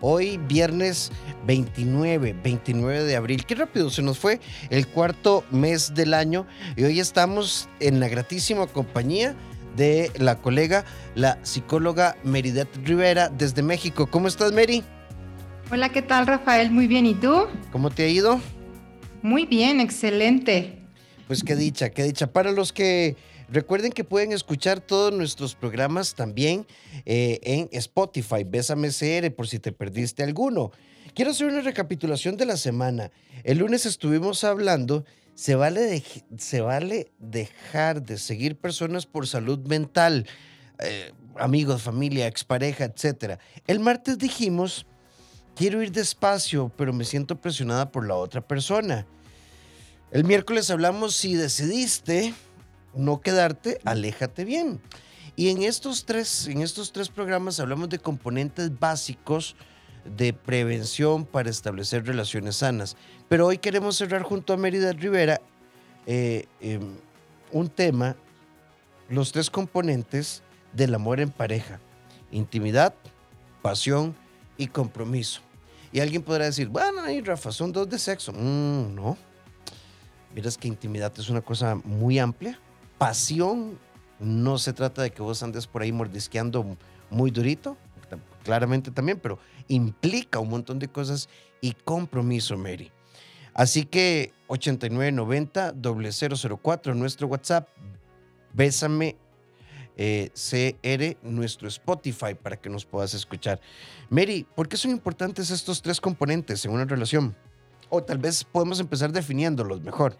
Hoy viernes 29, 29 de abril. Qué rápido se nos fue el cuarto mes del año y hoy estamos en la gratísima compañía de la colega, la psicóloga Meridet Rivera desde México. ¿Cómo estás, Mary? Hola, ¿qué tal, Rafael? Muy bien, ¿y tú? ¿Cómo te ha ido? Muy bien, excelente. Pues qué dicha, qué dicha. Para los que Recuerden que pueden escuchar todos nuestros programas también eh, en Spotify, Bésame CR, por si te perdiste alguno. Quiero hacer una recapitulación de la semana. El lunes estuvimos hablando, se vale, se vale dejar de seguir personas por salud mental, eh, amigos, familia, expareja, etc. El martes dijimos, quiero ir despacio, pero me siento presionada por la otra persona. El miércoles hablamos si decidiste no quedarte, aléjate bien. Y en estos tres, en estos tres programas hablamos de componentes básicos de prevención para establecer relaciones sanas. Pero hoy queremos cerrar junto a Mérida Rivera eh, em, un tema, los tres componentes del amor en pareja. Intimidad, pasión y compromiso. Y alguien podrá decir, bueno, ahí Rafa, son dos de sexo. Mm, no. Miras que intimidad es una cosa muy amplia pasión no se trata de que vos andes por ahí mordisqueando muy durito, claramente también, pero implica un montón de cosas y compromiso, Mary. Así que 8990 004 nuestro WhatsApp, Bésame eh, CR, nuestro Spotify para que nos puedas escuchar. Mary, ¿por qué son importantes estos tres componentes en una relación? O tal vez podemos empezar definiéndolos mejor.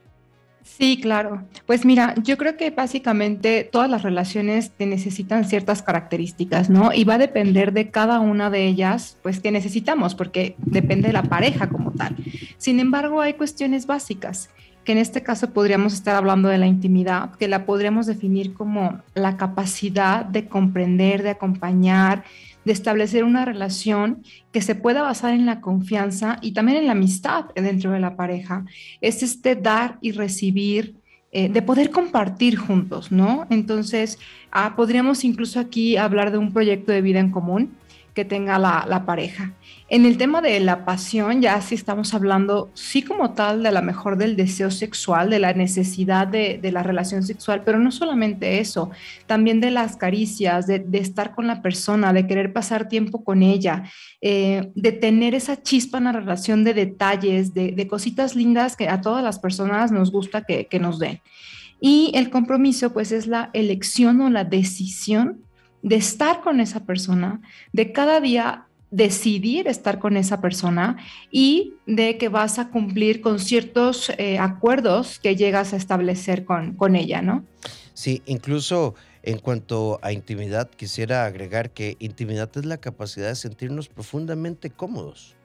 Sí, claro. Pues mira, yo creo que básicamente todas las relaciones te necesitan ciertas características, ¿no? Y va a depender de cada una de ellas, pues que necesitamos, porque depende de la pareja como tal. Sin embargo, hay cuestiones básicas que en este caso podríamos estar hablando de la intimidad, que la podríamos definir como la capacidad de comprender, de acompañar, de establecer una relación que se pueda basar en la confianza y también en la amistad dentro de la pareja. Es este dar y recibir, eh, de poder compartir juntos, ¿no? Entonces, ah, podríamos incluso aquí hablar de un proyecto de vida en común que tenga la, pareja. En el tema de la pasión, ya sí estamos hablando, sí como tal, de la mejor del deseo sexual, de la necesidad de, la relación sexual, pero no solamente eso, también de las caricias, de, estar con la persona, de querer pasar tiempo con ella, eh, de tener esa chispa en la relación de detalles, de, cositas lindas que a todas las personas nos gusta que, que nos den. Y el compromiso, pues, es la elección o la decisión de estar con esa persona, de cada día decidir estar con esa persona y de que vas a cumplir con ciertos eh, acuerdos que llegas a establecer con, con ella, ¿no? Sí, incluso en cuanto a intimidad, quisiera agregar que intimidad es la capacidad de sentirnos profundamente cómodos,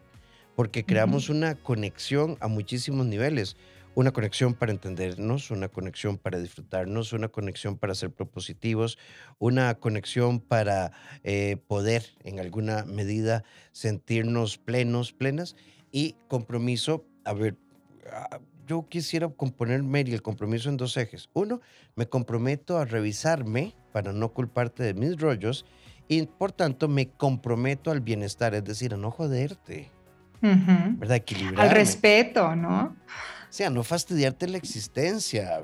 porque creamos una conexión a muchísimos niveles una conexión para entendernos, una conexión para disfrutarnos, una conexión para ser propositivos, una conexión para eh, poder en alguna medida sentirnos plenos, plenas y compromiso. A ver, ah, yo quisiera componer, Mary, el compromiso en dos ejes. Uno, me comprometo a revisarme para no culparte de mis rollos y por tanto me comprometo al bienestar, es decir, a no joderte. ¿Verdad? Al respeto, ¿no? Sea, no fastidiarte la existencia.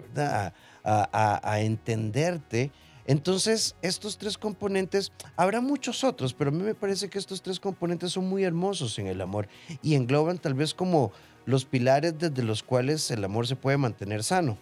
A, entenderte. Entonces, estos tres componentes, habrá muchos otros, pero a mí me parece que estos tres componentes son muy hermosos en el amor y engloban tal vez como los pilares desde los cuales el amor se puede mantener sano.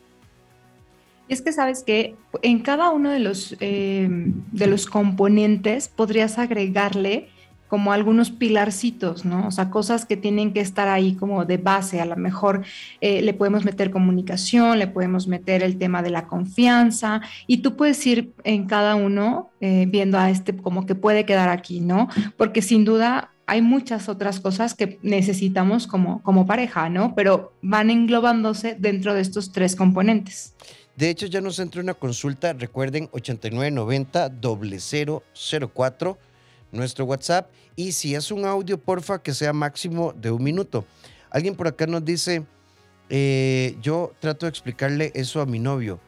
Y es que sabes que en cada uno de los, eh, de los componentes podrías agregarle como algunos pilarcitos, ¿no? O sea, cosas que tienen que estar ahí como de base. A lo mejor eh, le podemos meter comunicación, le podemos meter el tema de la confianza y tú puedes ir en cada uno eh, viendo a este como que puede quedar aquí, ¿no? Porque sin duda hay muchas otras cosas que necesitamos como, como pareja, ¿no? Pero van englobándose dentro de estos tres componentes. De hecho, ya nos entró una consulta, recuerden, 8990 0004 nuestro WhatsApp. Y si es un audio, porfa, que sea máximo de un minuto. Alguien por acá nos dice, eh, yo trato de explicarle eso a mi novio.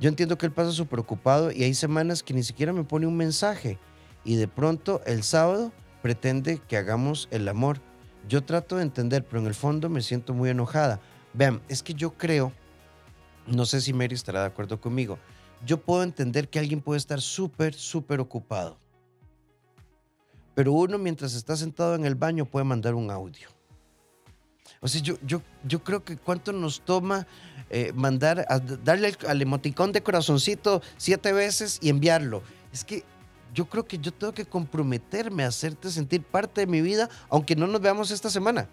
Yo entiendo que él pasa su preocupado y hay semanas que ni siquiera me pone un mensaje. Y de pronto el sábado pretende que hagamos el amor. Yo trato de entender, pero en el fondo me siento muy enojada. Vean, es que yo creo, no sé si Mary estará de acuerdo conmigo, yo puedo entender que alguien puede estar súper, súper ocupado. Pero uno mientras está sentado en el baño puede mandar un audio. O sea, yo, yo, yo creo que cuánto nos toma eh, mandar, darle al, emoticón de corazoncito siete veces y enviarlo. Es que yo creo que yo tengo que comprometerme a hacerte sentir parte de mi vida, aunque no nos veamos esta semana.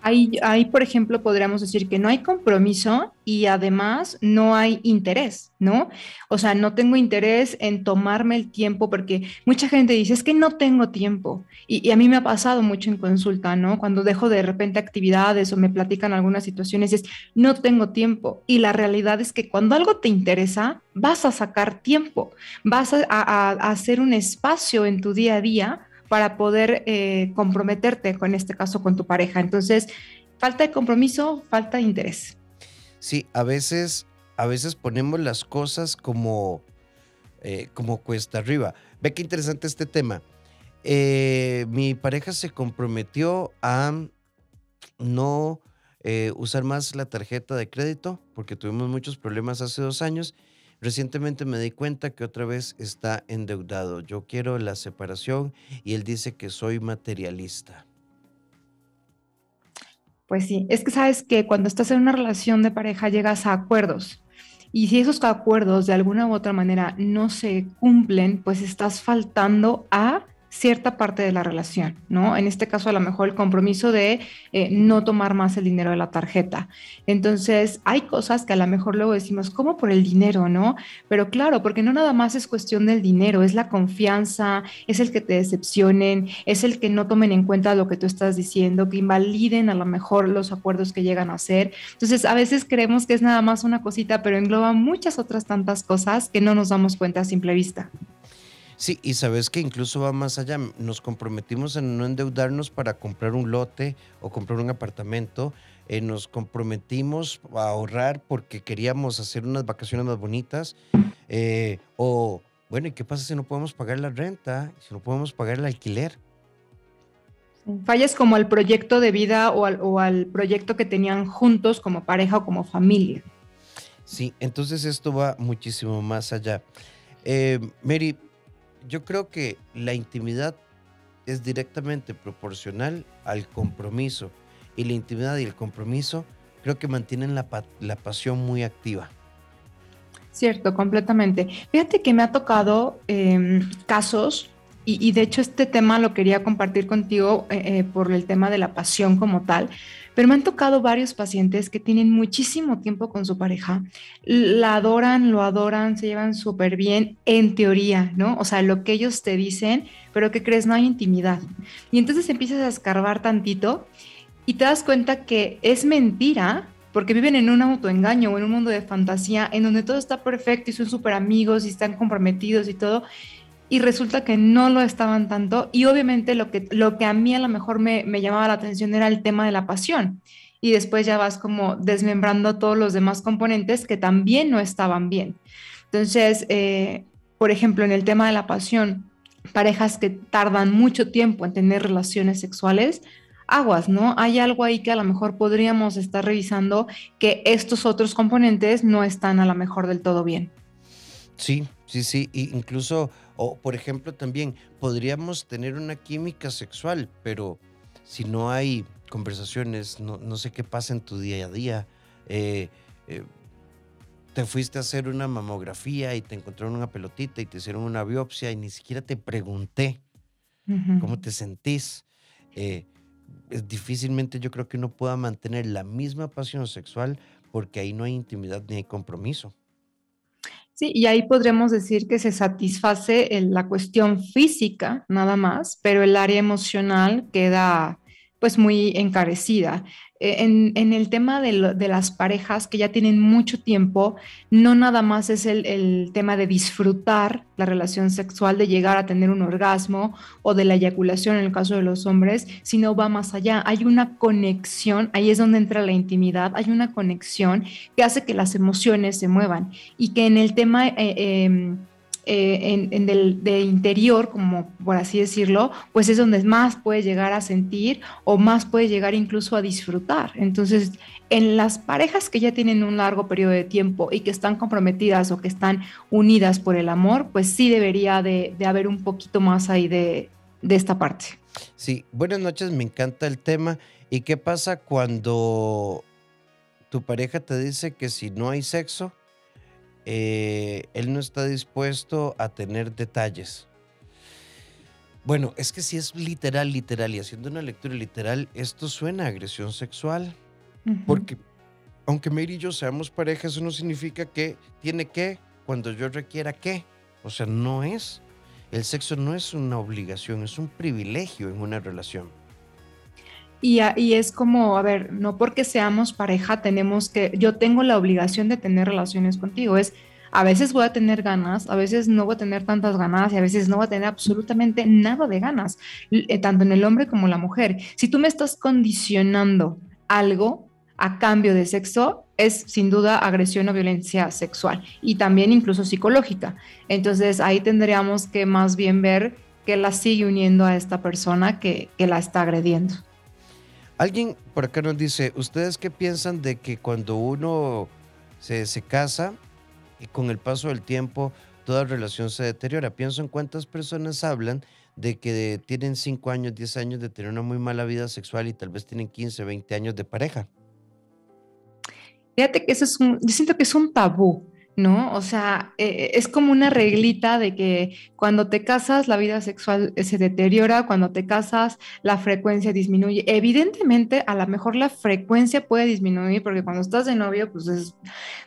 Ahí, ahí, por ejemplo, podríamos decir que no hay compromiso y además no hay interés, ¿no? O sea, no tengo interés en tomarme el tiempo porque mucha gente dice, es que no tengo tiempo. Y, a mí me ha pasado mucho en consulta, ¿no? Cuando dejo de repente actividades o me platican algunas situaciones, es, no tengo tiempo. Y la realidad es que cuando algo te interesa, vas a sacar tiempo, vas a, a hacer un espacio en tu día a día para poder eh, comprometerte con este caso con tu pareja. Entonces, falta de compromiso, falta de interés. Sí, a veces, a veces ponemos las cosas como, eh, como cuesta arriba. Ve qué interesante este tema. Eh, mi pareja se comprometió a no usar más la tarjeta de crédito porque tuvimos muchos problemas hace dos años Recientemente me di cuenta que otra vez está endeudado. Yo quiero la separación y él dice que soy materialista. Pues sí, es que sabes que cuando estás en una relación de pareja llegas a acuerdos. Y si esos acuerdos de alguna u otra manera no se cumplen, pues estás faltando a cierta parte de la relación, ¿no? En este caso, a lo mejor el compromiso de eh, no tomar más el dinero de la tarjeta. Entonces, hay cosas que a lo mejor luego decimos, ¿cómo por el dinero, no? Pero claro, porque no nada más es cuestión del dinero, es la confianza, es el que te decepcionen, es el que no tomen en cuenta lo que tú estás diciendo, que invaliden a lo mejor los acuerdos que llegan a hacer. Entonces, a veces creemos que es nada más una cosita, pero engloba muchas otras tantas cosas que no nos damos cuenta a simple vista. Sí, y sabes que incluso va más allá. Nos comprometimos en no endeudarnos para comprar un lote o comprar un apartamento. Eh, nos comprometimos a ahorrar porque queríamos hacer unas vacaciones más bonitas. Eh, o, bueno, ¿y qué pasa si no podemos pagar la renta? Si no podemos pagar el alquiler. Fallas como al proyecto de vida o al, proyecto que tenían juntos como pareja o como familia. Sí, entonces esto va muchísimo más allá. Eh, Mary, yo creo que la intimidad es directamente proporcional al compromiso y la intimidad y el compromiso creo que mantienen la, pasión muy activa. Cierto, completamente. Fíjate que me ha tocado em, casos y, de hecho este tema lo quería compartir contigo eh, eh, por el tema de la pasión como tal, pero me han tocado varios pacientes que tienen muchísimo tiempo con su pareja, la adoran, lo adoran, se llevan súper bien en teoría, ¿no? O sea, lo que ellos te dicen, pero que crees no hay intimidad. Y entonces empiezas a escarbar tantito y te das cuenta que es mentira porque viven en un autoengaño o en un mundo de fantasía en donde todo está perfecto y son súper amigos y están comprometidos y todo, y resulta que no lo estaban tanto y obviamente lo que, lo que a mí a lo mejor me, llamaba la atención era el tema de la pasión y después ya vas como desmembrando todos los demás componentes que también no estaban bien. Entonces, eh, por ejemplo, en el tema de la pasión, parejas que tardan mucho tiempo en tener relaciones sexuales, aguas, ¿no? Hay algo ahí que a lo mejor podríamos estar revisando que estos otros componentes no están a lo mejor del todo bien. Sí, sí, sí, incluso o, por ejemplo, también podríamos tener una química sexual, pero si no hay conversaciones, no, sé qué pasa en tu día a día. Eh, eh, te fuiste a hacer una mamografía y te encontraron una pelotita y te hicieron una biopsia y ni siquiera te pregunté cómo te sentís. Eh, difícilmente yo creo que uno pueda mantener la misma pasión sexual porque ahí no hay intimidad ni hay compromiso. Sí, y ahí podremos decir que se satisface la cuestión física nada más, pero el área emocional queda pues muy encarecida. Eh, en, el tema de, las parejas que ya tienen mucho tiempo, no nada más es el, tema de disfrutar la relación sexual, de llegar a tener un orgasmo o de la eyaculación en el caso de los hombres, sino va más allá. Hay una conexión, ahí es donde entra la intimidad, hay una conexión que hace que las emociones se muevan y que en el tema... Eh, em, eh, en, del, de interior, como por así decirlo, pues es donde más puede llegar a sentir o más puede llegar incluso a disfrutar. Entonces, en las parejas que ya tienen un largo periodo de tiempo y que están comprometidas o que están unidas por el amor, pues sí debería de, haber un poquito más ahí de, de esta parte. Sí, buenas noches, me encanta el tema. ¿Y qué pasa cuando tu pareja te dice que si no hay sexo, eh, él no está dispuesto a tener detalles? Bueno, es que si es literal, literal, y haciendo una lectura literal, esto suena a agresión sexual. Porque aunque Mary y yo seamos pareja, eso no significa que tiene que cuando yo requiera que. O sea, no es. El sexo no es una obligación, es un privilegio en una relación. Y, es como, a ver, no porque seamos pareja tenemos que, yo tengo la obligación de tener relaciones contigo, es, a veces voy a tener ganas, a veces no voy a tener tantas ganas y a veces no voy a tener absolutamente nada de ganas, eh, tanto en el hombre como en la mujer. Si tú me estás condicionando algo a cambio de sexo, es sin duda agresión o violencia sexual y también incluso psicológica. Entonces ahí tendríamos que más bien ver que la sigue uniendo a esta persona que la está agrediendo. Alguien por acá nos dice, ¿ustedes qué piensan de que cuando uno se, se casa y con el paso del tiempo toda relación se deteriora? Pienso en cuántas personas hablan de que tienen 5 años, 10 años de tener una muy mala vida sexual y tal vez tienen 15, 20 años de pareja. Fíjate que eso es un, yo siento que es un tabú. ¿No? O sea, eh, es como una reglita de que cuando te casas la vida sexual se deteriora, cuando te casas la frecuencia disminuye. Evidentemente, a lo mejor la frecuencia puede disminuir porque cuando estás de novio, pues es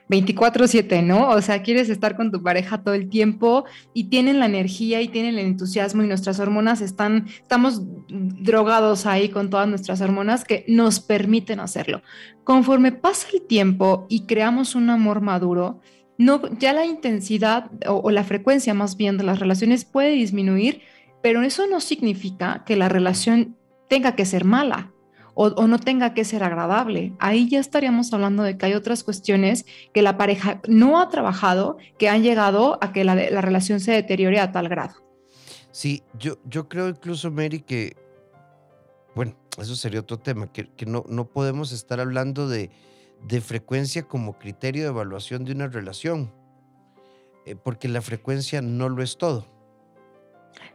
24/7, ¿no? O sea, quieres estar con tu pareja todo el tiempo y tienen la energía y tienen el entusiasmo y nuestras hormonas están, estamos drogados ahí con todas nuestras hormonas que nos permiten hacerlo. Conforme pasa el tiempo y creamos un amor maduro, no, ya la intensidad o, la frecuencia más bien de las relaciones puede disminuir, pero eso no significa que la relación tenga que ser mala. O, no tenga que ser agradable. Ahí ya estaríamos hablando de que hay otras cuestiones que la pareja no ha trabajado, que han llegado a que la, relación se deteriore a tal grado. Sí, yo, yo creo incluso, Mary, que, bueno, eso sería otro tema, que, no, no podemos estar hablando de, de frecuencia como criterio de evaluación de una relación, eh, porque la frecuencia no lo es todo.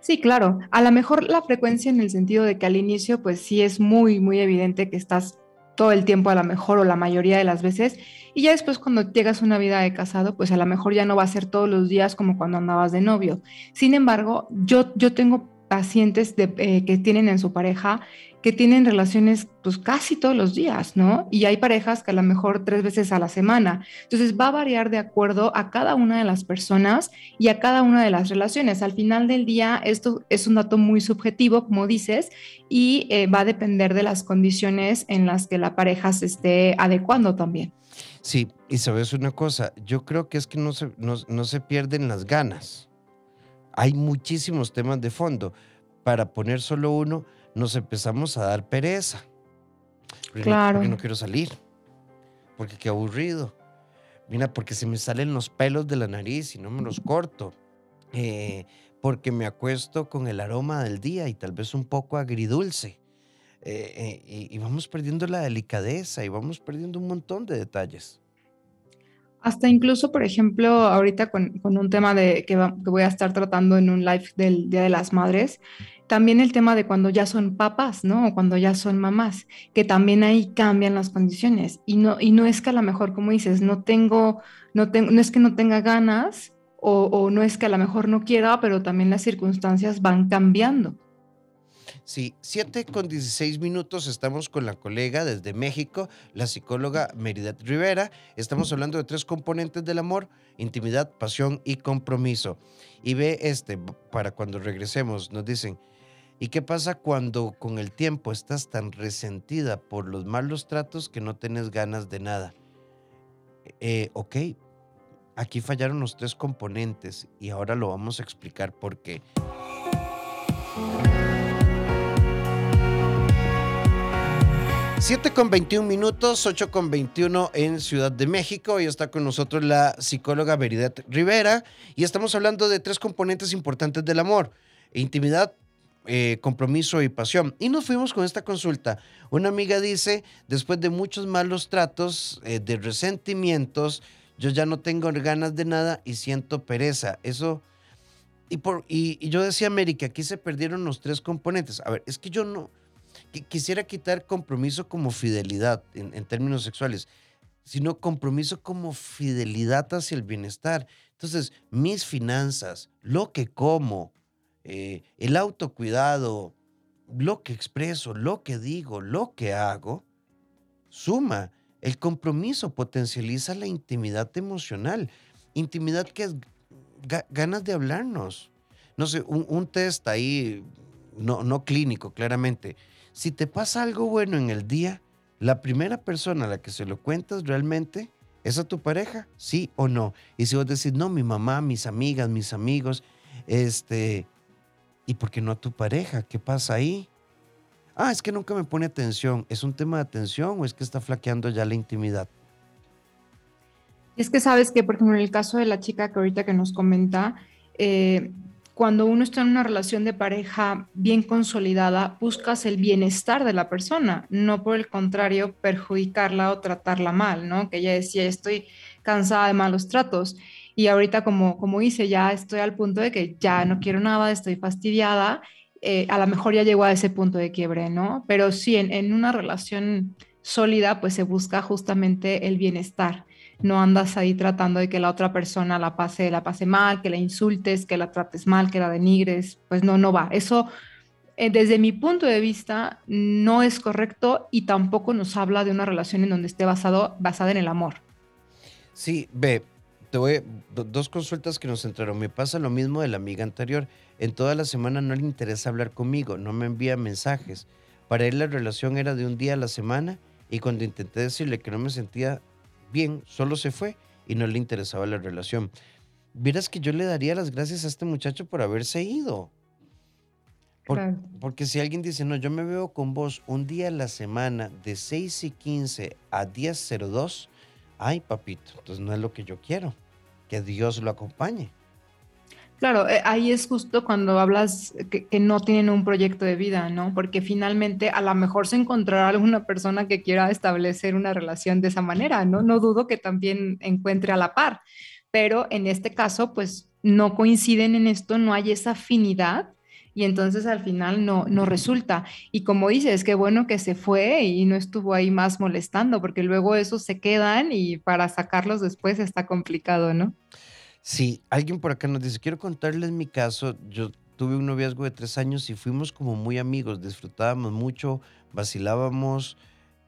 Sí, claro. A lo mejor la frecuencia en el sentido de que al inicio, pues sí es muy, muy evidente que estás todo el tiempo a lo mejor o la mayoría de las veces. Y ya después cuando llegas a una vida de casado, pues a lo mejor ya no va a ser todos los días como cuando andabas de novio. Sin embargo, yo, yo tengo pacientes eh, que tienen en su pareja que tienen relaciones pues casi todos los días, ¿no? Y hay parejas que a lo mejor tres veces a la semana. Entonces va a variar de acuerdo a cada una de las personas y a cada una de las relaciones. Al final del día, esto es un dato muy subjetivo, como dices, y eh, va a depender de las condiciones en las que la pareja se esté adecuando también. Sí, y sabes una cosa, yo creo que es que no se, no se pierden las ganas. Hay muchísimos temas de fondo. Para poner solo uno, nos empezamos a dar pereza. Claro. Porque no quiero salir. Porque qué aburrido. Mira, porque se me salen los pelos de la nariz y no me los corto. Eh, porque me acuesto con el aroma del día y tal vez un poco agridulce. Eh, eh, y, vamos perdiendo la delicadeza y vamos perdiendo un montón de detalles. Hasta incluso, por ejemplo, ahorita con, un tema de, que, voy a estar tratando en un live del Día de las Madres, también el tema de cuando ya son papás, ¿no? O cuando ya son mamás, que también ahí cambian las condiciones. Y no, y no es que a lo mejor, como dices, no tengo, no tengo, no es que no tenga ganas, o, o no es que a lo mejor no quiera, pero también las circunstancias van cambiando. Sí, 7 con 16 minutos estamos con la colega desde México, la psicóloga Meridat Rivera. Estamos hablando de tres componentes del amor, intimidad, pasión y compromiso. Y ve este, para cuando regresemos, nos dicen, ¿Y qué pasa cuando con el tiempo estás tan resentida por los malos tratos que no tienes ganas de nada? Eh, ok, aquí fallaron los tres componentes y ahora lo vamos a explicar por qué. 7 con 21 minutos, 8 con 21 en Ciudad de México. Y está con nosotros la psicóloga Veridet Rivera. Y estamos hablando de tres componentes importantes del amor: intimidad, eh, compromiso y pasión. Y nos fuimos con esta consulta. Una amiga dice: después de muchos malos tratos, eh, de resentimientos, yo ya no tengo ganas de nada y siento pereza. Eso. Y, por, y, y yo decía, América, aquí se perdieron los tres componentes. A ver, es que yo no quisiera quitar compromiso como fidelidad en, términos sexuales, sino compromiso como fidelidad hacia el bienestar. Entonces, mis finanzas, lo que como, eh, el autocuidado, lo que expreso, lo que digo, lo que hago, suma. El compromiso potencializa la intimidad emocional. Intimidad que es ganas de hablarnos. No sé, un, test ahí, no, no clínico, claramente si te pasa algo bueno en el día, la primera persona a la que se lo cuentas realmente es a tu pareja, sí o no. Y si vos decís, no, mi mamá, mis amigas, mis amigos, este, ¿y por qué no a tu pareja? ¿Qué pasa ahí? Ah, es que nunca me pone atención. ¿Es un tema de atención o es que está flaqueando ya la intimidad? Es que sabes que, por ejemplo, en el caso de la chica que ahorita que nos comenta, eh, cuando uno está en una relación de pareja bien consolidada, buscas el bienestar de la persona, no por el contrario perjudicarla o tratarla mal, ¿no? Que ella decía, estoy cansada de malos tratos. Y ahorita, como, como hice, ya estoy al punto de que ya no quiero nada, estoy fastidiada. Eh, a lo mejor ya llegó a ese punto de quiebre, ¿no? Pero sí, en, en una relación sólida, pues se busca justamente el bienestar no andas ahí tratando de que la otra persona la pase, la pase mal, que la insultes, que la trates mal, que la denigres, pues no, no va. Eso, eh, desde mi punto de vista, no es correcto y tampoco nos habla de una relación en donde esté basado, basada en el amor. Sí, ve, te voy, dos consultas que nos entraron. Me pasa lo mismo de la amiga anterior. En toda la semana no le interesa hablar conmigo, no me envía mensajes. Para él la relación era de un día a la semana y cuando intenté decirle que no me sentía bien, solo se fue y no le interesaba la relación. Vieras que yo le daría las gracias a este muchacho por haberse ido. Porque si alguien dice, no, yo me veo con vos un día a la semana de 6 y 15 a 10.02, ay papito, entonces no es lo que yo quiero. Que Dios lo acompañe. Claro, eh, ahí es justo cuando hablas que, no tienen un proyecto de vida, ¿no? Porque finalmente a lo mejor se encontrará alguna persona que quiera establecer una relación de esa manera, ¿no? No dudo que también encuentre a la par, pero en este caso, pues no coinciden en esto, no hay esa afinidad y entonces al final no, no resulta. Y como dices, qué bueno que se fue y no estuvo ahí más molestando, porque luego esos se quedan y para sacarlos después está complicado, ¿no? Sí, alguien por acá nos dice, quiero contarles mi caso. Yo tuve un noviazgo de tres años y fuimos como muy amigos, disfrutábamos mucho, vacilábamos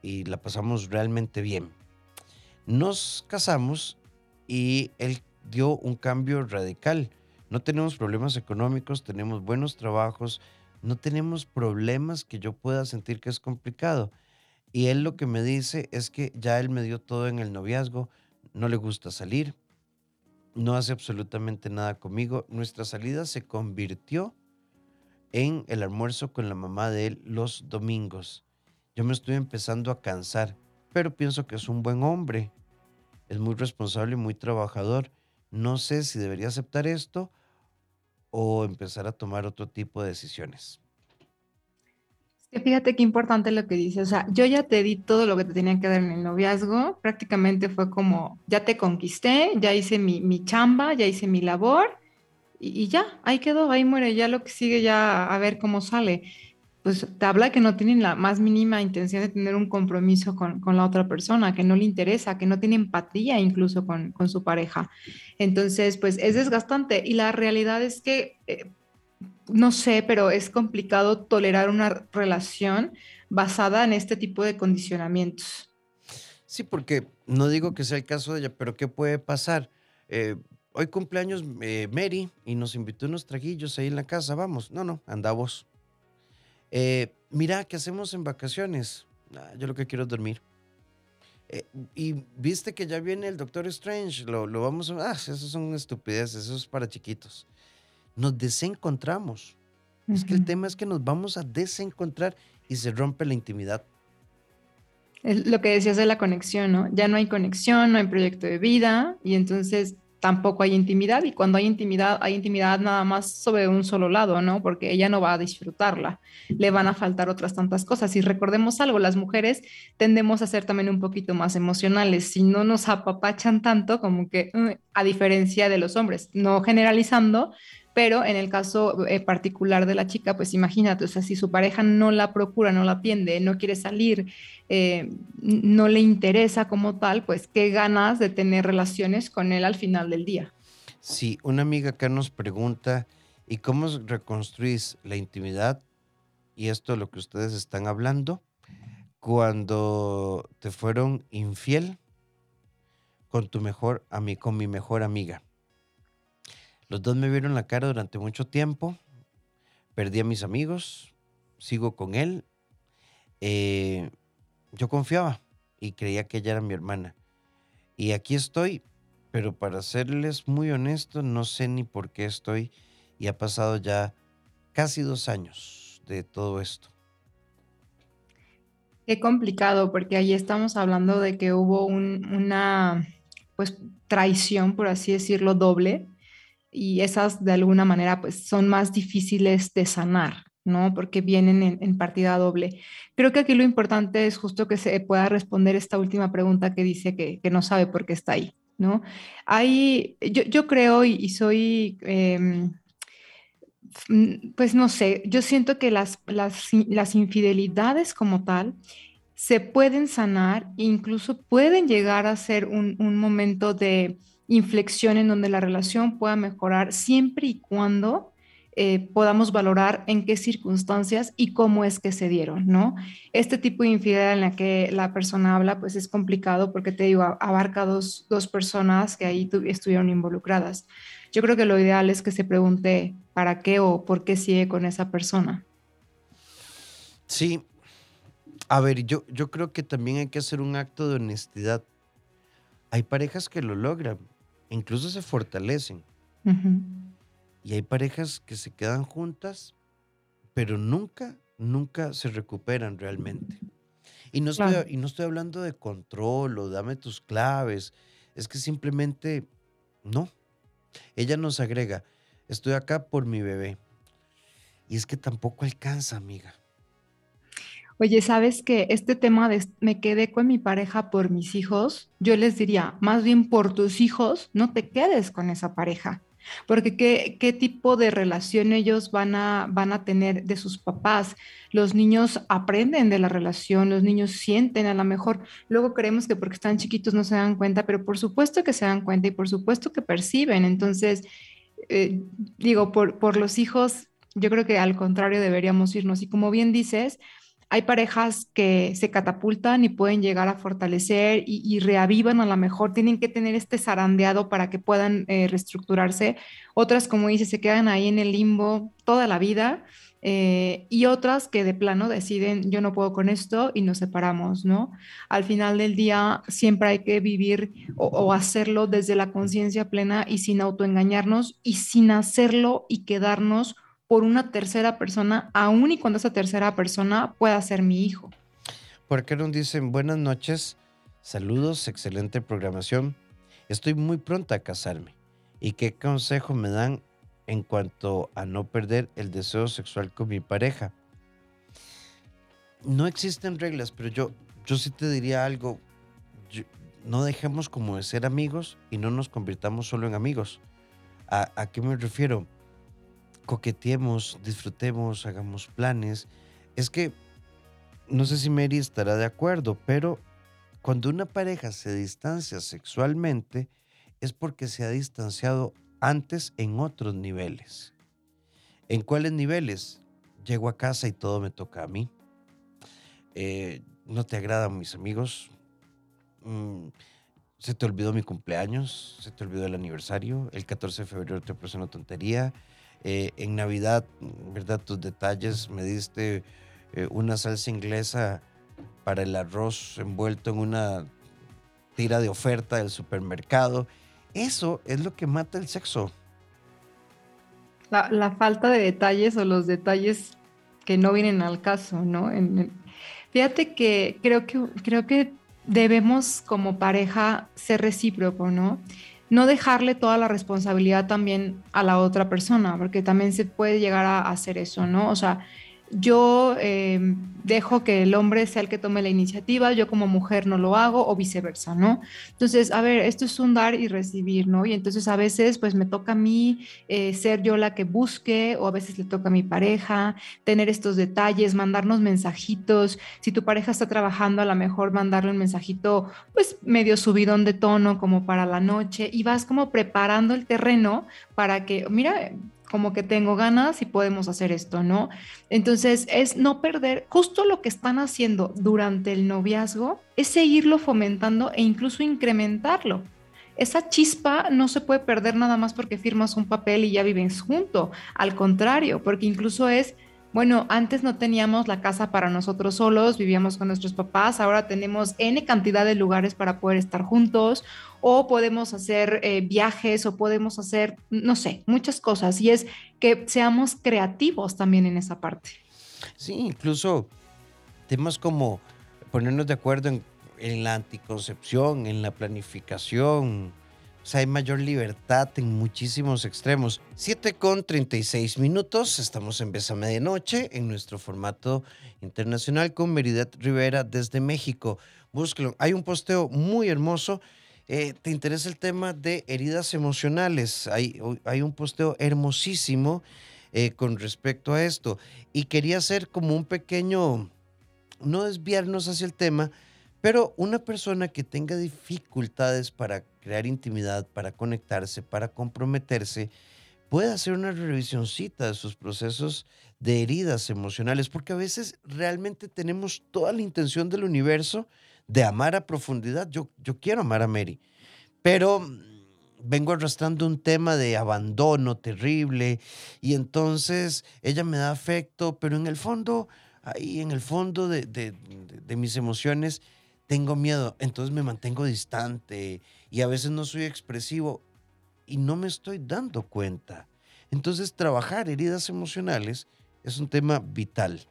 y la pasamos realmente bien. Nos casamos y él dio un cambio radical. No tenemos problemas económicos, tenemos buenos trabajos, no tenemos problemas que yo pueda sentir que es complicado. Y él lo que me dice es que ya él me dio todo en el noviazgo, no le gusta salir, no hace absolutamente nada conmigo. Nuestra salida se convirtió en el almuerzo con la mamá de él los domingos. Yo me estoy empezando a cansar, pero pienso que es un buen hombre. Es muy responsable y muy trabajador. No sé si debería aceptar esto o empezar a tomar otro tipo de decisiones. Fíjate qué importante lo que dice. O sea, yo ya te di todo lo que te tenía que dar en el noviazgo. Prácticamente fue como, ya te conquisté, ya hice mi, chamba, ya hice mi labor y, ya, ahí quedó, ahí muere. Ya lo que sigue, ya a ver cómo sale. Pues te habla que no tienen la más mínima intención de tener un compromiso con, la otra persona, que no le interesa, que no tiene empatía incluso con, su pareja. Entonces, pues es desgastante. Y la realidad es que... Eh, no sé, pero es complicado tolerar una relación basada en este tipo de condicionamientos. Sí, porque no digo que sea el caso de ella, pero ¿qué puede pasar? Eh, hoy cumpleaños eh, Mary y nos invitó unos traguillos ahí en la casa, vamos. No, no, anda vos. Eh, mira, ¿qué hacemos en vacaciones? Ah, yo lo que quiero es dormir. y viste que ya viene el Doctor Strange, lo, lo vamos a... Ah, esos son estupideces, eso es para chiquitos nos desencontramos. Es que el tema es que nos vamos a desencontrar y se rompe la intimidad. Es lo que decías de la conexión, ¿no? Ya no hay conexión, no hay proyecto de vida y entonces tampoco hay intimidad y cuando hay intimidad, hay intimidad nada más sobre un solo lado, ¿no? Porque ella no va a disfrutarla, le van a faltar otras tantas cosas. Y recordemos algo, las mujeres tendemos a ser también un poquito más emocionales, si no nos apapachan tanto como que, mm, a diferencia de los hombres, no generalizando, pero en el caso eh, particular de la chica, pues imagínate, o sea, si su pareja no la procura, no la atiende, no quiere salir, eh, no le interesa como tal, pues qué ganas de tener relaciones con él al final del día. Sí, una amiga acá nos pregunta, ¿y cómo reconstruís la intimidad? Y esto es lo que ustedes están hablando, cuando te fueron infiel con tu mejor amigo, con mi mejor amiga. Los dos me vieron la cara durante mucho tiempo. Perdí a mis amigos. Sigo con él. Eh, yo confiaba y creía que ella era mi hermana. Y aquí estoy, pero para serles muy honesto, no sé ni por qué estoy. Y ha pasado ya casi dos años de todo esto. Qué complicado, porque ahí estamos hablando de que hubo una pues traición, por así decirlo, doble y esas de alguna manera pues son más difíciles de sanar, ¿no? Porque vienen en, partida doble. Creo que aquí lo importante es justo que se pueda responder esta última pregunta que dice que, no sabe por qué está ahí, ¿no? Hay, yo, creo y, soy... Em, pues no sé, yo siento que las, las, infidelidades como tal se pueden sanar, incluso pueden llegar a ser un, un momento de, inflexión en donde la relación pueda mejorar siempre y cuando eh, podamos valorar en qué circunstancias y cómo es que se dieron, ¿no? Este tipo de infidelidad en la que la persona habla, pues es complicado porque te digo, abarca dos, dos personas que ahí estuvieron involucradas. Yo creo que lo ideal es que se pregunte para qué o por qué sigue con esa persona. Sí. A ver, yo, yo creo que también hay que hacer un acto de honestidad. Hay parejas que lo logran, incluso se fortalecen. Y hay parejas que se quedan juntas, pero nunca, nunca se recuperan realmente. Y no, estoy, y no estoy hablando de control o dame tus claves, es que simplemente no. Ella nos agrega, estoy acá por mi bebé. Y es que tampoco alcanza, amiga. Oye, ¿sabes que este tema de me quedé con mi pareja por mis hijos? Yo les diría, más bien por tus hijos, no te quedes con esa pareja. Porque ¿qué, qué tipo de relación ellos van a, van a tener de sus papás? Los niños aprenden de la relación, los niños sienten a lo mejor, luego creemos que porque están chiquitos no se dan cuenta, pero por supuesto que se dan cuenta y por supuesto que perciben. Entonces, eh, digo, por, por los hijos, yo creo que al contrario deberíamos irnos. Y como bien dices, hay parejas que se catapultan y pueden llegar a fortalecer y, reavivan, a lo mejor tienen que tener este zarandeado para que puedan eh, reestructurarse. Otras, como dices, se quedan ahí en el limbo toda la vida. Eh, y otras que de plano deciden yo no puedo con esto y nos separamos, ¿no? Al final del día siempre hay que vivir o, o hacerlo desde la conciencia plena y sin autoengañarnos y sin hacerlo y quedarnos por una tercera persona, aun y cuando esa tercera persona pueda ser mi hijo. ¿Por qué nos dicen buenas noches? Saludos, excelente programación. Estoy muy pronta a casarme. ¿Y qué consejo me dan en cuanto a no perder el deseo sexual con mi pareja? No existen reglas, pero yo, yo sí te diría algo. no dejemos como de ser amigos y no nos convirtamos solo en amigos. ¿A, a qué me refiero? Coqueteemos, disfrutemos, hagamos planes. Es que, no sé si Mary estará de acuerdo, pero cuando una pareja se distancia sexualmente es porque se ha distanciado antes en otros niveles. ¿En cuáles niveles? Llego a casa y todo me toca a mí. Eh, no te agradan mis amigos. Mm, se te olvidó mi cumpleaños, se te olvidó el aniversario. El 14 de febrero te puse una tontería. Eh, en Navidad, ¿verdad? Tus detalles, me diste eh, una salsa inglesa para el arroz envuelto en una tira de oferta del supermercado. Eso es lo que mata el sexo. La, falta de detalles o los detalles que no vienen al caso, ¿no? Fíjate que creo que creo que debemos como pareja ser recíproco, ¿no? No dejarle toda la responsabilidad también a la otra persona, porque también se puede llegar a hacer eso, ¿no? O sea, yo em, dejo que el hombre sea el que tome la iniciativa, yo como mujer no lo hago o viceversa, ¿no? Entonces, a ver, esto es un dar y recibir, ¿no? Y entonces a veces pues me toca a mí eh, ser yo la que busque o a veces le toca a mi pareja tener estos detalles, mandarnos mensajitos. Si tu pareja está trabajando, a lo mejor mandarle un mensajito pues medio subidón de tono como para la noche y vas como preparando el terreno para que, mira, como que tengo ganas y podemos hacer esto, ¿no? Entonces es no perder, justo lo que están haciendo durante el noviazgo es seguirlo fomentando e incluso incrementarlo. Esa chispa no se puede perder nada más porque firmas un papel y ya vives junto. Al contrario, porque incluso es bueno, antes no teníamos la casa para nosotros solos, vivíamos con nuestros papás, ahora tenemos N cantidad de lugares para poder estar juntos o podemos hacer eh, viajes o podemos hacer, no sé, muchas cosas. Y es que seamos creativos también en esa parte. Sí, incluso temas como ponernos de acuerdo en, en la anticoncepción, en la planificación, hay mayor libertad en muchísimos extremos. 7 con 36 minutos, estamos en Besa Medianoche en nuestro formato internacional con Meridet Rivera desde México. Búsquelo. Hay un posteo muy hermoso. Eh, ¿Te interesa el tema de heridas emocionales? Hay, hay un posteo hermosísimo eh, con respecto a esto. Y quería hacer como un pequeño, no desviarnos hacia el tema, pero una persona que tenga dificultades para crear intimidad, para conectarse, para comprometerse, puede hacer una revisioncita de sus procesos de heridas emocionales, porque a veces realmente tenemos toda la intención del universo de amar a profundidad. Yo, yo quiero amar a Mary, pero vengo arrastrando un tema de abandono terrible y entonces ella me da afecto, pero en el fondo, ahí en el fondo de, de mis emociones, tengo miedo, entonces me mantengo distante y a veces no soy expresivo y no me estoy dando cuenta. Entonces trabajar heridas emocionales es un tema vital.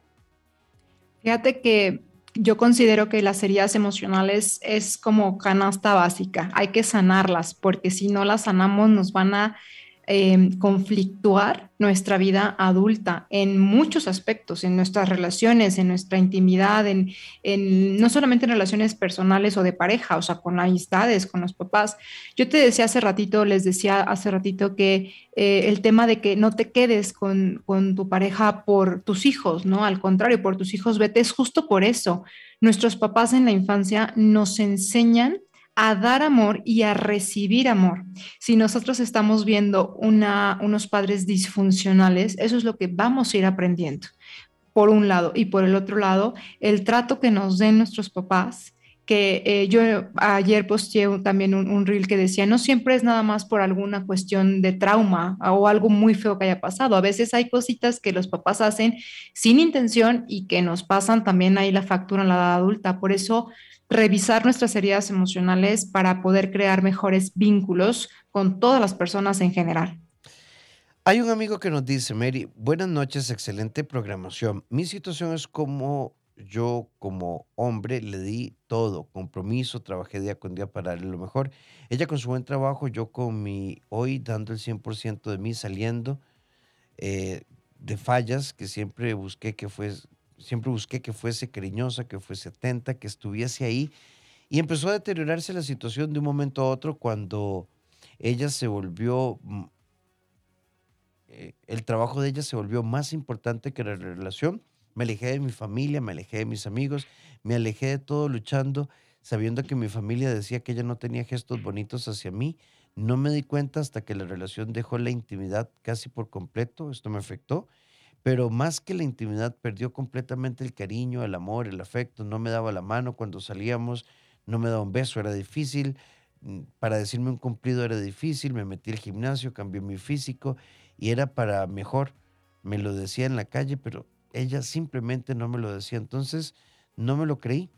Fíjate que yo considero que las heridas emocionales es como canasta básica, hay que sanarlas porque si no las sanamos nos van a Em, conflictuar nuestra vida adulta en muchos aspectos, en nuestras relaciones, en nuestra intimidad, en, no solamente en relaciones personales o de pareja, o sea, con amistades, con los papás. Yo te decía hace ratito, les decía hace ratito que eh, el tema de que no te quedes con, con tu pareja por tus hijos, ¿no? Al contrario, por tus hijos vete, es justo por eso. Nuestros papás en la infancia nos enseñan a dar amor y a recibir amor. Si nosotros estamos viendo una, unos padres disfuncionales, eso es lo que vamos a ir aprendiendo, por un lado. Y por el otro lado, el trato que nos den nuestros papás, que eh, yo ayer posteé también un, un, reel que decía, no siempre es nada más por alguna cuestión de trauma o algo muy feo que haya pasado. A veces hay cositas que los papás hacen sin intención y que nos pasan también ahí la factura en la edad adulta. Por eso revisar nuestras heridas emocionales para poder crear mejores vínculos con todas las personas en general. Hay un amigo que nos dice, Mary, buenas noches, excelente programación. Mi situación es como yo como hombre le di todo, compromiso, trabajé día con día para darle lo mejor. Ella con su buen trabajo, yo con mi hoy dando el 100% de mí, saliendo eh, de fallas que siempre busqué que fue siempre busqué que fuese cariñosa, que fuese atenta, que estuviese ahí. Y empezó a deteriorarse la situación de un momento a otro cuando ella se volvió, eh, el trabajo de ella se volvió más importante que la relación. Me alejé de mi familia, me alejé de mis amigos, me alejé de todo luchando, sabiendo que mi familia decía que ella no tenía gestos bonitos hacia mí. No me di cuenta hasta que la relación dejó la intimidad casi por completo. Esto me afectó pero más que la intimidad, perdió completamente el cariño, el amor, el afecto. No me daba la mano cuando salíamos, no me daba un beso, era difícil. Mm, para decirme un cumplido era difícil. Me metí al gimnasio, cambié mi físico y era para mejor. Me lo decía en la calle, pero ella simplemente no me lo decía. Entonces, no me lo creí.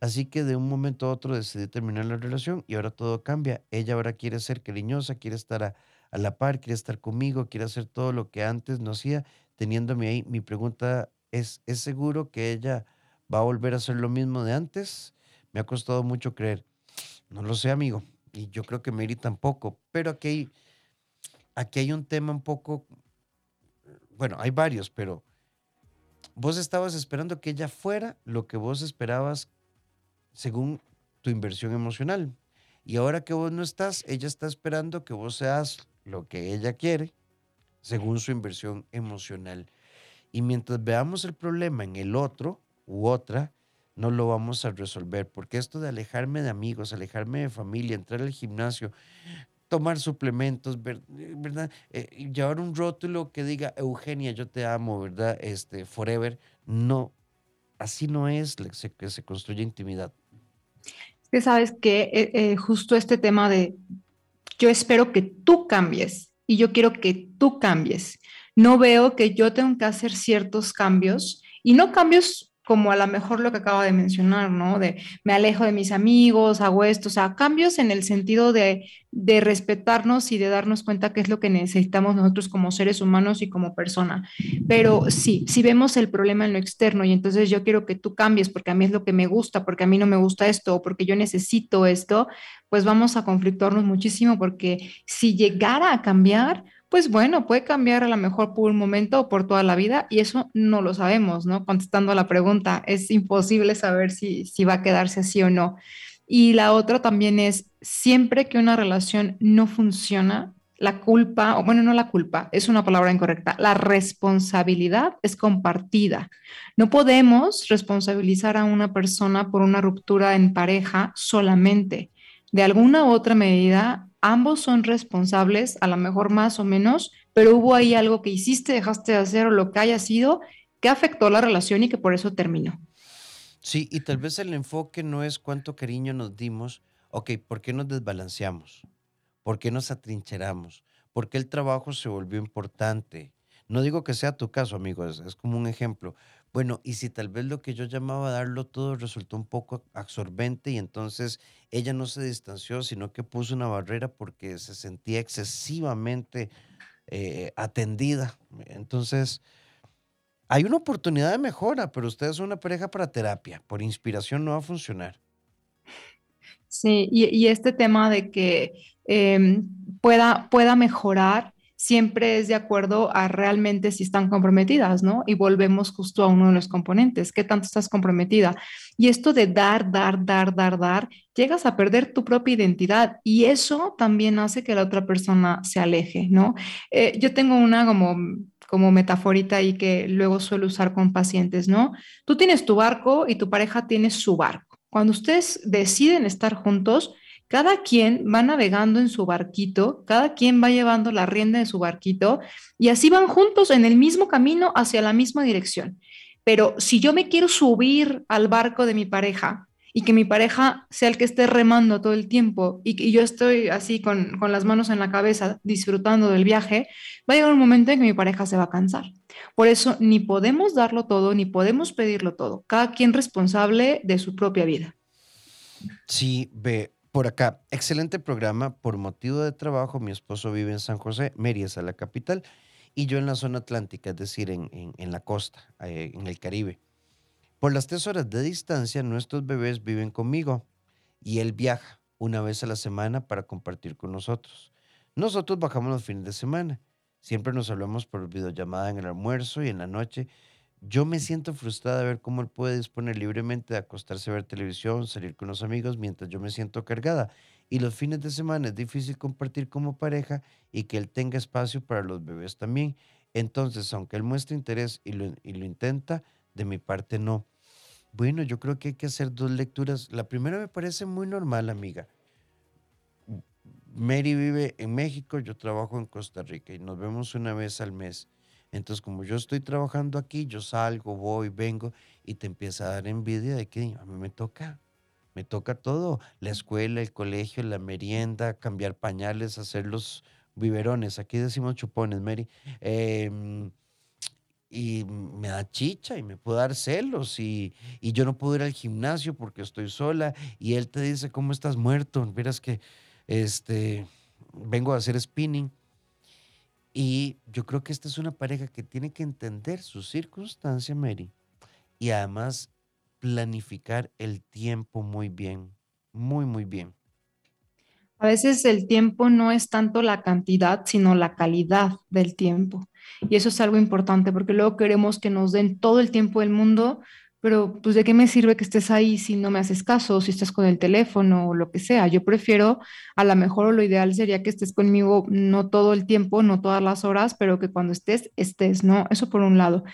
Así que de un momento a otro decidí terminar la relación y ahora todo cambia. Ella ahora quiere ser cariñosa, quiere estar a, a la par, quiere estar conmigo, quiere hacer todo lo que antes no hacía teniéndome ahí, mi pregunta es, ¿es seguro que ella va a volver a ser lo mismo de antes. Me ha costado mucho creer. No lo sé, amigo. Y yo creo que Mary tampoco. Pero aquí hay, aquí hay un tema un poco, bueno, hay varios, pero vos estabas esperando que ella fuera lo que vos esperabas según tu inversión emocional. Y ahora que vos no estás, ella está esperando que vos seas lo que ella quiere según su inversión emocional. Y mientras veamos el problema en el otro u otra, no lo vamos a resolver. Porque esto de alejarme de amigos, alejarme de familia, entrar al gimnasio, tomar suplementos, ¿verdad? Eh, llevar un rótulo que diga Eugenia, yo te amo, ¿verdad? Este, forever. No, así no es que se construye intimidad. Es que sabes que eh, eh, justo este tema de yo espero que tú cambies y yo quiero que tú cambies. No veo que yo tengo que hacer ciertos cambios y no cambios como a lo mejor lo que acaba de mencionar, ¿no? De me alejo de mis amigos, hago esto, o sea, cambios en el sentido de, de respetarnos y de darnos cuenta qué es lo que necesitamos nosotros como seres humanos y como persona. Pero sí, si vemos el problema en lo externo y entonces yo quiero que tú cambies porque a mí es lo que me gusta, porque a mí no me gusta esto o porque yo necesito esto, pues vamos a conflictuarnos muchísimo porque si llegara a cambiar, pues bueno, puede cambiar a lo mejor por un momento o por toda la vida y eso no lo sabemos, ¿no? Contestando a la pregunta, es imposible saber si, si va a quedarse así o no. Y la otra también es, siempre que una relación no funciona, la culpa, o bueno, no la culpa, es una palabra incorrecta, la responsabilidad es compartida. No podemos responsabilizar a una persona por una ruptura en pareja solamente. De alguna u otra medida, ambos son responsables, a lo mejor más o menos, pero hubo ahí algo que hiciste, dejaste de hacer o lo que haya sido que afectó la relación y que por eso terminó. Sí, y tal vez el enfoque no es cuánto cariño nos dimos, ok, ¿por qué nos desbalanceamos? ¿Por qué nos atrincheramos? ¿Por qué el trabajo se volvió importante? No digo que sea tu caso, amigo, es, como un ejemplo. Bueno, y si tal vez lo que yo llamaba darlo todo resultó un poco absorbente y entonces ella no se distanció, sino que puso una barrera porque se sentía excesivamente eh, atendida. Entonces, hay una oportunidad de mejora, pero ustedes son una pareja para terapia. Por inspiración no va a funcionar. Sí, y, este tema de que em, pueda, pueda mejorar siempre es de acuerdo a realmente si están comprometidas, ¿no? Y volvemos justo a uno de los componentes, ¿qué tanto estás comprometida? Y esto de dar, dar, dar, dar, dar, llegas a perder tu propia identidad y eso también hace que la otra persona se aleje, ¿no? Eh, yo tengo una como como metaforita ahí que luego suelo usar con pacientes, ¿no? Tú tienes tu barco y tu pareja tiene su barco. Cuando ustedes deciden estar juntos, cada quien va navegando en su barquito, cada quien va llevando la rienda de su barquito y así van juntos en el mismo camino hacia la misma dirección. Pero si yo me quiero subir al barco de mi pareja y que mi pareja sea el que esté remando todo el tiempo y yo estoy así con, con las manos en la cabeza disfrutando del viaje, va a llegar un momento en que mi pareja se va a cansar. Por eso ni podemos darlo todo, ni podemos pedirlo todo. Cada quien responsable de su propia vida. Sí, ve, por acá, excelente programa. Por motivo de trabajo, mi esposo vive en San José, Mérida es la capital, y yo en la zona atlántica, es decir, en, la costa, eh, en el Caribe. Por las tres horas de distancia, nuestros bebés viven conmigo y él viaja una vez a la semana para compartir con nosotros. Nosotros bajamos los fines de semana. Siempre nos hablamos por videollamada en el almuerzo y en la noche yo me siento frustrada de ver cómo él puede disponer libremente de acostarse ver televisión, salir con los amigos, mientras yo me siento cargada. Y los fines de semana es difícil compartir como pareja y que él tenga espacio para los bebés también. Entonces, aunque él muestre interés y lo, y lo intenta, de mi parte no. Bueno, yo creo que hay que hacer dos lecturas. La primera me parece muy normal, amiga. Mary vive en México, yo trabajo en Costa Rica y nos vemos una vez al mes. Entonces, como yo estoy trabajando aquí, yo salgo, voy, vengo y te empieza a dar envidia de que a mí me toca, me toca todo, la escuela, el colegio, la merienda, cambiar pañales, hacer los biberones, aquí decimos chupones, Mary, em, y me da chicha y me puedo dar celos y, y, yo no puedo ir al gimnasio porque estoy sola y él te dice, ¿cómo estás muerto? Verás que este, vengo a hacer spinning y yo creo que esta es una pareja que tiene que entender su circunstancia, Mary, y además planificar el tiempo muy bien, muy, muy bien. A veces el tiempo no es tanto la cantidad, sino la calidad del tiempo. Y eso es algo importante porque luego queremos que nos den todo el tiempo del mundo, pero pues de qué me sirve que estés ahí si no me haces caso, si estás con el teléfono o lo que sea. Yo prefiero, a lo mejor o lo ideal sería que estés conmigo no todo el tiempo, no todas las horas, pero que cuando estés, estés, ¿no? Eso por un lado.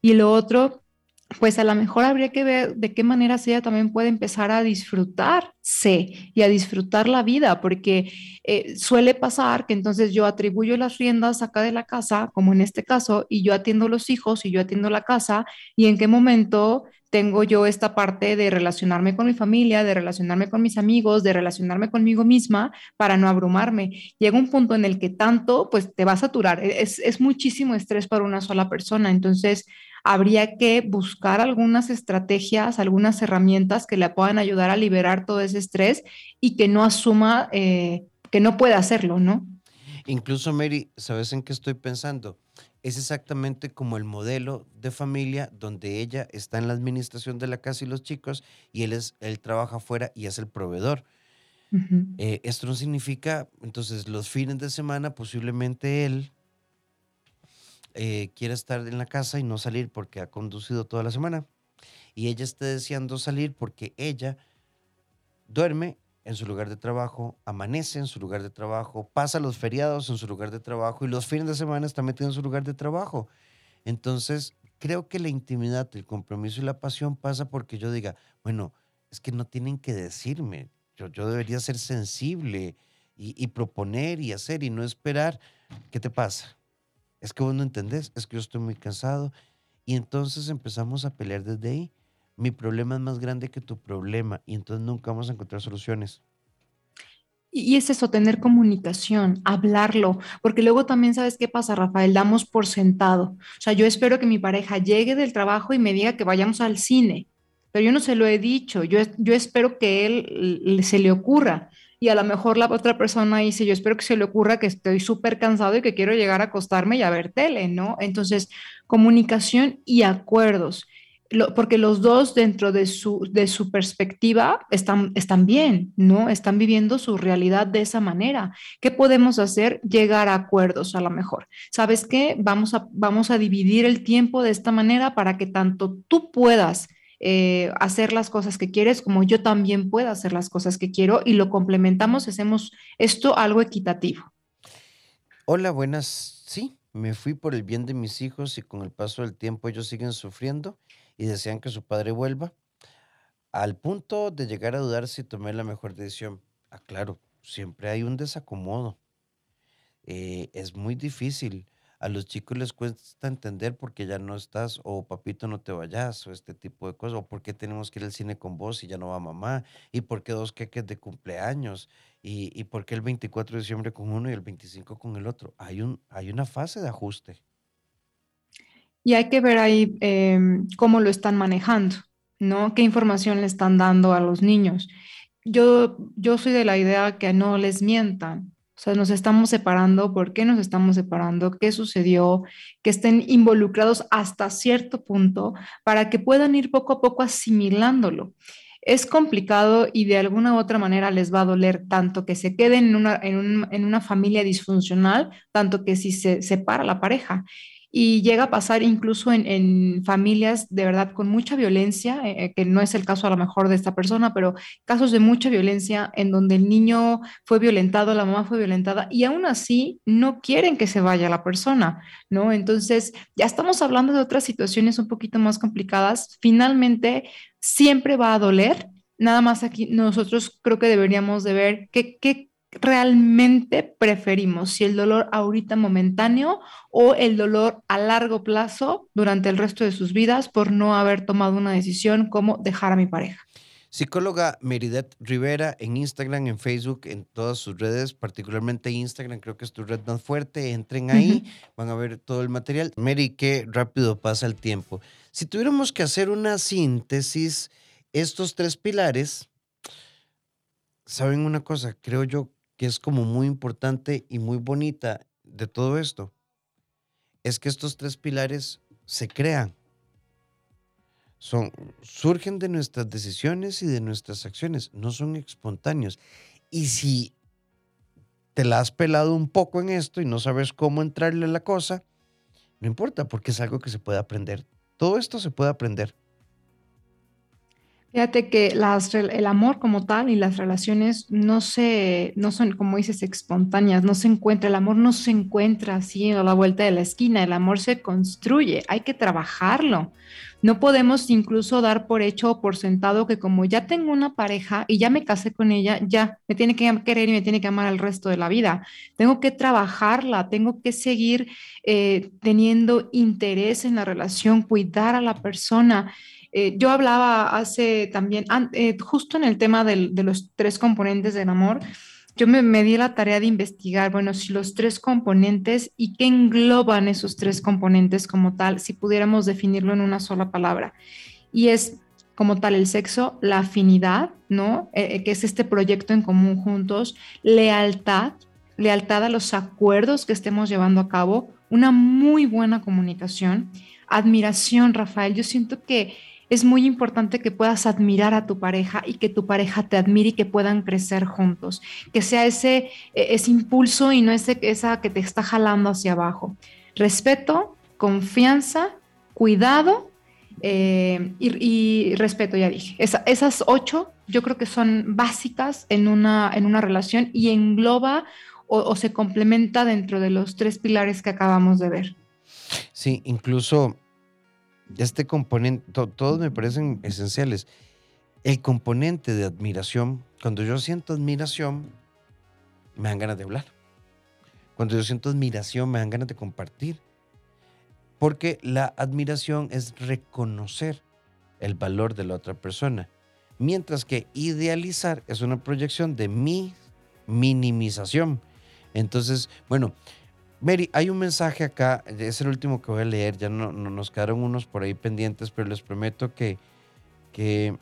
Y lo otro, pues a lo mejor habría que ver de qué manera ella también puede empezar a disfrutarse y a disfrutar la vida, porque eh, suele pasar que entonces yo atribuyo las riendas acá de la casa, como en este caso, y yo atiendo los hijos y yo atiendo la casa, y en qué momento tengo yo esta parte de relacionarme con mi familia, de relacionarme con mis amigos, de relacionarme conmigo misma para no abrumarme. Llega un punto en el que tanto, pues te va a saturar. Es, es muchísimo estrés para una sola persona. Entonces, habría que buscar algunas estrategias, algunas herramientas que le puedan ayudar a liberar todo ese estrés y que no asuma eh, que no puede hacerlo, ¿no? Incluso, Mary, ¿sabes en qué estoy pensando? Es exactamente como el modelo de familia donde ella está en la administración de la casa y los chicos y él, es, él trabaja afuera y es el proveedor. Eh, esto no significa, entonces, los fines de semana posiblemente él eh, quiere estar en la casa y no salir porque ha conducido toda la semana. Y ella está deseando salir porque ella duerme en su lugar de trabajo, amanece en su lugar de trabajo, pasa los feriados en su lugar de trabajo y los fines de semana está metido en su lugar de trabajo. Entonces, creo que la intimidad, el compromiso y la pasión pasa porque yo diga, bueno, es que no tienen que decirme, yo, yo debería ser sensible y, y proponer y hacer y no esperar. ¿Qué te pasa? es que vos no entendés, es que yo estoy muy cansado. Y entonces empezamos a pelear desde ahí. Mi problema es más grande que tu problema y entonces nunca vamos a encontrar soluciones. Y es eso, tener comunicación, hablarlo, porque luego también sabes qué pasa, Rafael, damos por sentado. O sea, yo espero que mi pareja llegue del trabajo y me diga que vayamos al cine, pero yo no se lo he dicho, yo, yo espero que él se le ocurra y a lo mejor la otra persona dice, yo espero que se le ocurra que estoy súper cansado y que quiero llegar a acostarme y a ver tele, ¿no? Entonces, comunicación y acuerdos, porque los dos dentro de su, de su perspectiva están, están bien, ¿no? Están viviendo su realidad de esa manera. ¿Qué podemos hacer? Llegar a acuerdos a lo mejor. ¿Sabes qué? Vamos a, vamos a dividir el tiempo de esta manera para que tanto tú puedas eh, hacer las cosas que quieres, como yo también puedo hacer las cosas que quiero y lo complementamos, hacemos esto algo equitativo. Hola, buenas. Sí, me fui por el bien de mis hijos y con el paso del tiempo ellos siguen sufriendo y desean que su padre vuelva, al punto de llegar a dudar si tomé la mejor decisión. Ah, claro, siempre hay un desacomodo. Eh, es muy difícil a los chicos les cuesta entender por qué ya no estás, o papito no te vayas, o este tipo de cosas, o por qué tenemos que ir al cine con vos y ya no va mamá, y por qué dos queques de cumpleaños, y, y por qué el 24 de diciembre con uno y el 25 con el otro. Hay, un, hay una fase de ajuste. Y hay que ver ahí em, cómo lo están manejando, ¿no? ¿Qué información le están dando a los niños? Yo, yo soy de la idea que no les mientan, o sea, nos estamos separando, ¿por qué nos estamos separando? ¿Qué sucedió? Que estén involucrados hasta cierto punto para que puedan ir poco a poco asimilándolo. Es complicado y de alguna u otra manera les va a doler tanto que se queden en una, en, en una familia disfuncional, tanto que si se separa la pareja y llega a pasar incluso en, familias de verdad con mucha violencia, eh, eh, que no es el caso a lo mejor de esta persona, pero casos de mucha violencia en donde el niño fue violentado, la mamá fue violentada y aún así no quieren que se vaya la persona, ¿no? Entonces, ya estamos hablando de otras situaciones un poquito más complicadas. Finalmente, siempre va a doler. Nada más aquí nosotros creo que deberíamos de ver qué, qué realmente preferimos, si el dolor ahorita momentáneo o el dolor a largo plazo durante el resto de sus vidas por no haber tomado una decisión como dejar a mi pareja. Psicóloga Meridet Rivera en Instagram, en Facebook, en todas sus redes, particularmente Instagram, creo que es tu red más fuerte. Entren ahí, van a ver todo el material. Mary, qué rápido pasa el tiempo. Si tuviéramos que hacer una síntesis, estos tres pilares, ¿saben una cosa? Creo yo que es como muy importante y muy bonita de todo esto, es que estos tres pilares se crean. Son, surgen de nuestras decisiones y de nuestras acciones, no son espontáneos. Y si te la has pelado un poco en esto y no sabes cómo entrarle a la cosa, no importa, porque es algo que se puede aprender. Todo esto se puede aprender. Fíjate que el amor como tal y las relaciones no se, no son, como dices, espontáneas, no se encuentra, el amor no se encuentra así a la vuelta de la esquina, el amor se construye, hay que trabajarlo. No podemos incluso dar por hecho o por sentado que como ya tengo una pareja y ya me casé con ella, ya me tiene que querer y me tiene que amar el resto de la vida. Tengo que trabajarla, tengo que seguir eh, teniendo interés en la relación, cuidar a la persona. Eh, yo hablaba hace también, eh, justo en el tema de los tres componentes del amor, yo me, me, di la tarea de investigar, bueno, si los tres componentes y qué engloban esos tres componentes como tal, si pudiéramos definirlo en una sola palabra. Y es como tal el sexo, la afinidad, ¿no? Eh, que es este proyecto en común juntos, lealtad, lealtad a los acuerdos que estemos llevando a cabo, una muy buena comunicación, admiración, Rafael. Yo siento que es muy importante que puedas admirar a tu pareja y que tu pareja te admire y que puedan crecer juntos, que sea ese, e, impulso y no ese, esa que te está jalando hacia abajo. Respeto, confianza, cuidado eh, y, respeto, ya dije. esas ocho yo creo que son básicas en una, en una relación y engloba o se complementa dentro de los tres pilares que acabamos de ver. Sí, incluso este componente, todos me parecen esenciales. El componente de admiración, cuando yo siento admiración, me dan ganas de hablar. Cuando yo siento admiración, me dan ganas de compartir. Porque la admiración es reconocer el valor de la otra persona. Mientras que idealizar es una proyección de mi minimización. Entonces, bueno, Mary, hay un mensaje acá, es el último que voy a leer, ya no, nos quedaron unos por ahí pendientes, pero les prometo que, que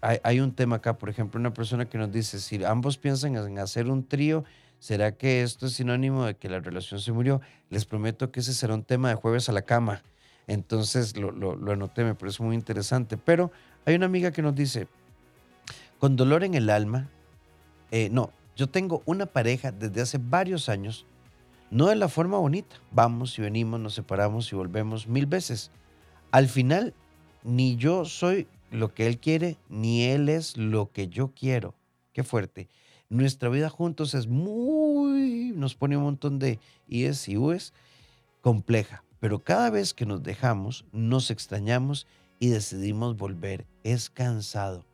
hay, un tema acá, por ejemplo, una persona que nos dice, si ambos piensan en hacer un trío, ¿será que esto es sinónimo de que la relación se murió? Les prometo que ese será un tema de jueves a la cama. Entonces lo, anoté, me parece muy interesante. Pero hay una amiga que nos dice, con dolor en el alma, eh, no, yo tengo una pareja desde hace varios años no de la forma bonita. Vamos y venimos, nos separamos y volvemos mil veces. Al final, ni yo soy lo que él quiere, ni él es lo que yo quiero. Qué fuerte. Nuestra vida juntos es muy, nos pone un montón de ies y ues, compleja. Pero cada vez que nos dejamos, nos extrañamos y decidimos volver. Es cansado.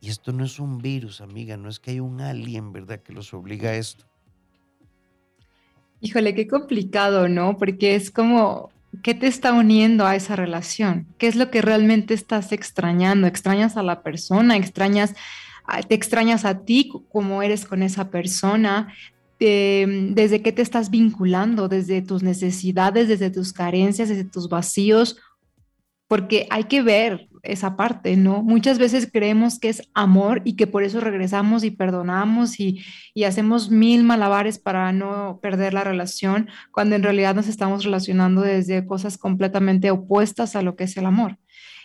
Y esto no es un virus, amiga, no es que hay un alien, ¿verdad?, que los obliga a esto. Híjole, qué complicado, ¿no? Porque es como, ¿qué te está uniendo a esa relación? ¿Qué es lo que realmente estás extrañando? ¿Extrañas a la persona? ¿Extrañas, te extrañas a ti como eres con esa persona? ¿Desde qué te estás vinculando? ¿Desde tus necesidades, desde tus carencias, desde tus vacíos? Porque hay que ver esa parte, ¿no? Muchas veces creemos que es amor y que por eso regresamos y perdonamos y, hacemos mil malabares para no perder la relación, cuando en realidad nos estamos relacionando desde cosas completamente opuestas a lo que es el amor.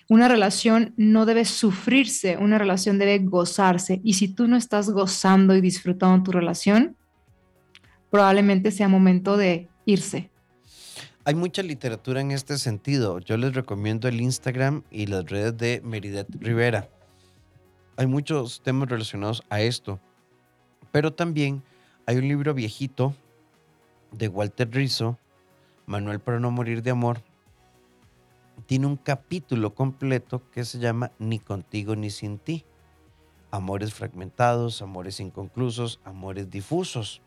Una relación no debe sufrirse, una relación debe gozarse. Y si tú no estás gozando y disfrutando tu relación, probablemente sea momento de irse, hay mucha literatura en este sentido. Yo les recomiendo el Instagram y las redes de Meridet Rivera. Hay muchos temas relacionados a esto. Pero también hay un libro viejito de Walter Rizzo, Manuel para no morir de amor. Tiene un capítulo completo que se llama Ni contigo ni sin ti. Amores fragmentados, amores inconclusos, amores difusos.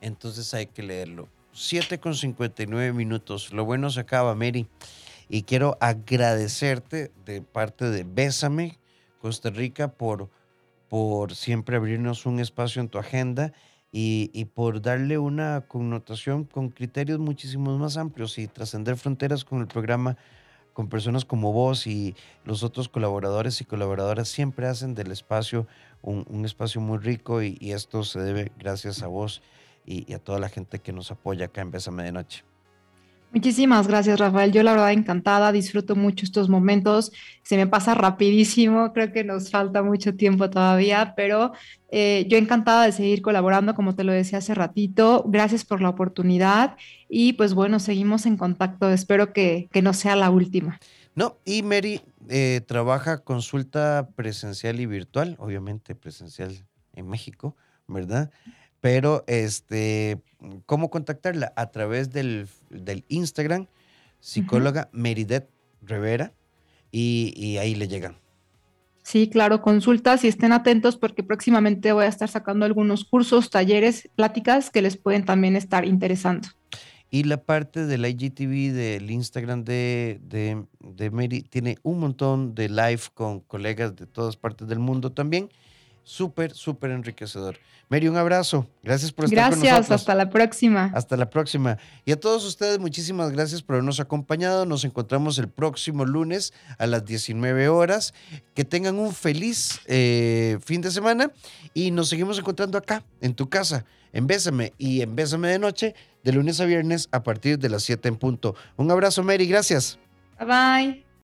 Entonces hay que leerlo. 7 con 59 minutos. Lo bueno se acaba, Mary. Y quiero agradecerte de parte de Bésame, Costa Rica, por, por siempre abrirnos un espacio en tu agenda y, y por darle una connotación con criterios muchísimos más amplios y trascender fronteras con el programa con personas como vos y los otros colaboradores y colaboradoras siempre hacen del espacio un, un espacio muy rico y, y, esto se debe gracias a vos y, a toda la gente que nos apoya acá en Bésame de Noche. Muchísimas gracias, Rafael. Yo la verdad encantada, disfruto mucho estos momentos. Se me pasa rapidísimo, creo que nos falta mucho tiempo todavía, pero eh, yo encantada de seguir colaborando, como te lo decía hace ratito. Gracias por la oportunidad y pues bueno, seguimos en contacto. Espero que, que no sea la última. No, y Mary eh, trabaja consulta presencial y virtual, obviamente presencial en México, ¿verdad? Pero, este, ¿cómo contactarla? A través del, Instagram, psicóloga Meridet Rivera, y, ahí le llegan. Sí, claro, consultas y estén atentos porque próximamente voy a estar sacando algunos cursos, talleres, pláticas que les pueden también estar interesando. Y la parte del IGTV, del Instagram de, de, de Mary, tiene un montón de live con colegas de todas partes del mundo también súper, súper enriquecedor. Mary, un abrazo. Gracias por estar con nosotros. hasta la próxima. Hasta la próxima. Y a todos ustedes, muchísimas gracias por habernos acompañado. Nos encontramos el próximo lunes a las 19 horas. Que tengan un feliz eh, fin de semana y nos seguimos encontrando acá, en tu casa, en Bésame y en Bésame de Noche, de lunes a viernes a partir de las 7 en punto. Un abrazo, Mary. Gracias. Bye bye.